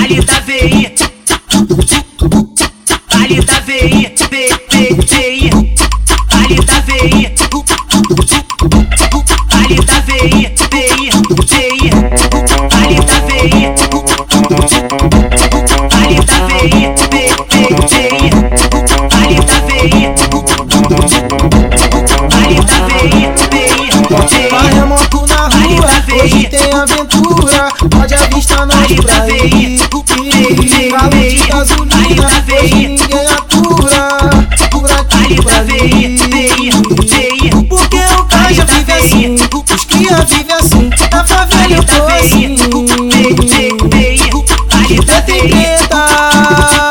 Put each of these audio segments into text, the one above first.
Ali da VI. Ali da VI. VI. Ali da VI. Ali da VI. VI. VI. Ali da VI. Ali da VI. VI. Ali da VI. Ali da VI. VI. Vai a moto na rua, hoje tem aventura. Pode avistar nós pra ir. Carro de gasolina, hoje ninguém atura. Por aqui pra vir. Porque o caixa vive assim, os cria vive assim. Na favela eu tô assim. Tem VI. treta, Ali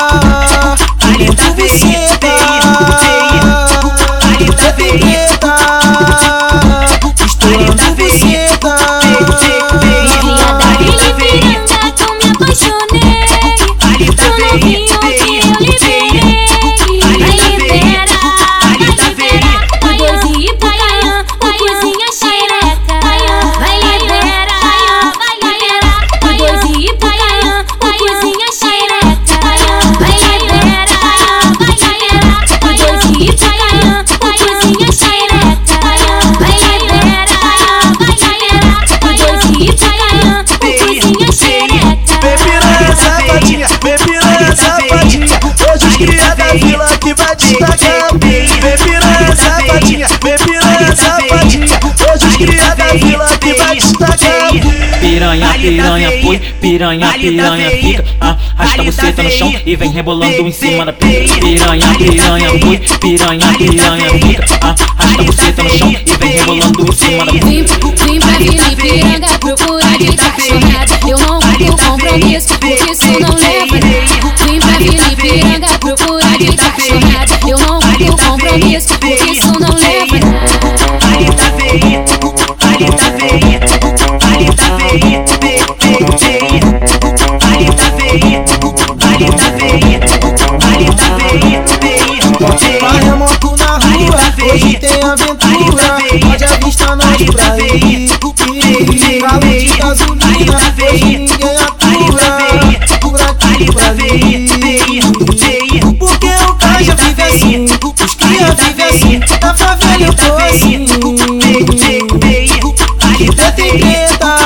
Piranha, piranha, foi, piranha, piranha, fica Arrasta você tá no chão e vem rebolando em cima da pica Piranha, piranha, foi, piranha, piranha, fica Arrasta você tá no chão e vem rebolando em cima da pica Vim, pra Vila Ipiranga procurar de cachorrada Eu não vou compromisso, porque isso não leva Vim pra Vila Ipiranga procurar de cachorrada Eu não vou compromisso, porque isso não leva aventura Pode avistar nós pra ir Carro de gasolina, hoje ninguém atura Por aqui pra vir Porque o caixa vive assim, os cria vive assim Na favela eu tô assim Tem treta,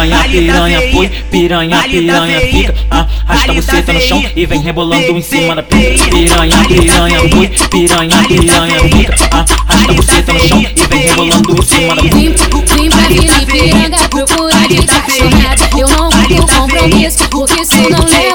Piranha, piranha, foi, piranha, piranha, fica Arrasta você tá no chão e vem rebolando em cima da pica Piranha, piranha, foi, piranha, piranha, fica Arrasta você tá no chão e vem rebolando em cima da pica Vim, vim pra Vila Ipiranga procurar de cachorrada Eu não vou compromisso, porque isso não leva